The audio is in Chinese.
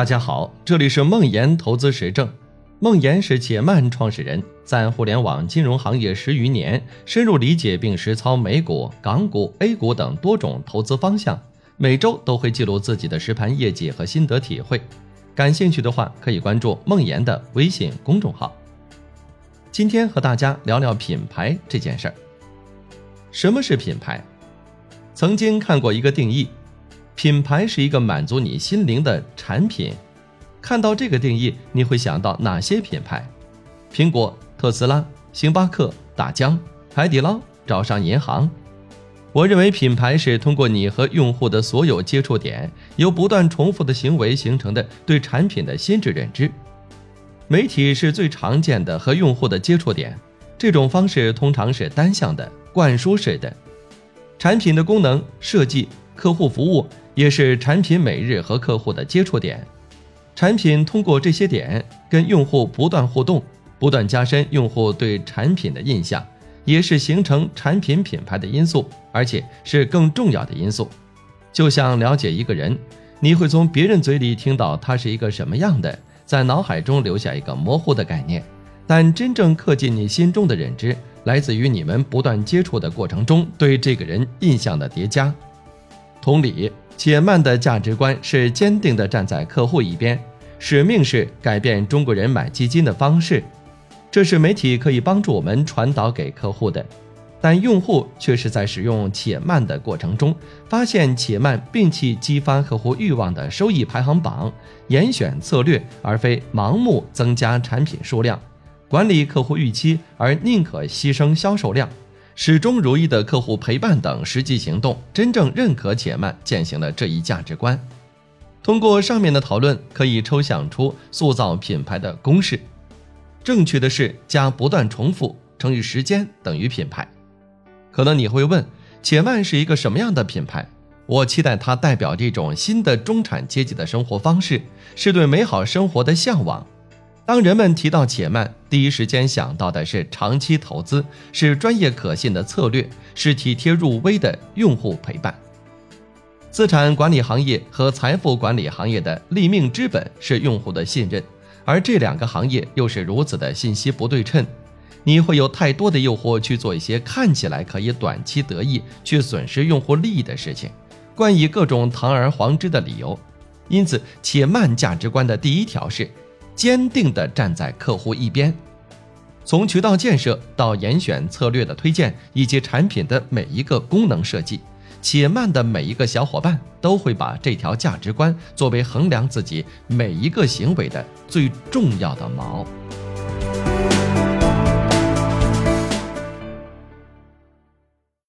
大家好，这里是梦岩投资实证。梦岩是且慢创始人，在互联网金融行业十余年，深入理解并实操美股、港股、A 股等多种投资方向，每周都会记录自己的实盘业绩和心得体会。感兴趣的话，可以关注梦岩的微信公众号。今天和大家聊聊品牌这件事儿。什么是品牌？曾经看过一个定义。品牌是一个满足你心灵的产品。看到这个定义，你会想到哪些品牌？苹果、特斯拉、星巴克、大疆、海底捞、招商银行。我认为品牌是通过你和用户的所有接触点，由不断重复的行为形成的对产品的心智认知。媒体是最常见的和用户的接触点，这种方式通常是单向的、灌输式的。产品的功能设计、客户服务。也是产品每日和客户的接触点，产品通过这些点跟用户不断互动，不断加深用户对产品的印象，也是形成产品品牌的因素，而且是更重要的因素。就像了解一个人，你会从别人嘴里听到他是一个什么样的，在脑海中留下一个模糊的概念，但真正刻进你心中的认知，来自于你们不断接触的过程中对这个人印象的叠加。同理。且慢的价值观是坚定地站在客户一边，使命是改变中国人买基金的方式，这是媒体可以帮助我们传导给客户的。但用户却是在使用且慢的过程中，发现且慢摒弃激发客户欲望的收益排行榜，严选策略，而非盲目增加产品数量，管理客户预期，而宁可牺牲销售量。始终如一的客户陪伴等实际行动，真正认可且慢践行了这一价值观。通过上面的讨论，可以抽象出塑造品牌的公式：正确的是加不断重复乘以时间等于品牌。可能你会问，且慢是一个什么样的品牌？我期待它代表这种新的中产阶级的生活方式，是对美好生活的向往。当人们提到且慢，第一时间想到的是长期投资，是专业可信的策略，是体贴入微的用户陪伴。资产管理行业和财富管理行业的立命之本是用户的信任，而这两个行业又是如此的信息不对称，你会有太多的诱惑去做一些看起来可以短期得益却损失用户利益的事情，冠以各种堂而皇之的理由。因此，且慢价值观的第一条是。坚定地站在客户一边，从渠道建设到严选策略的推荐，以及产品的每一个功能设计，且慢的每一个小伙伴都会把这条价值观作为衡量自己每一个行为的最重要的锚。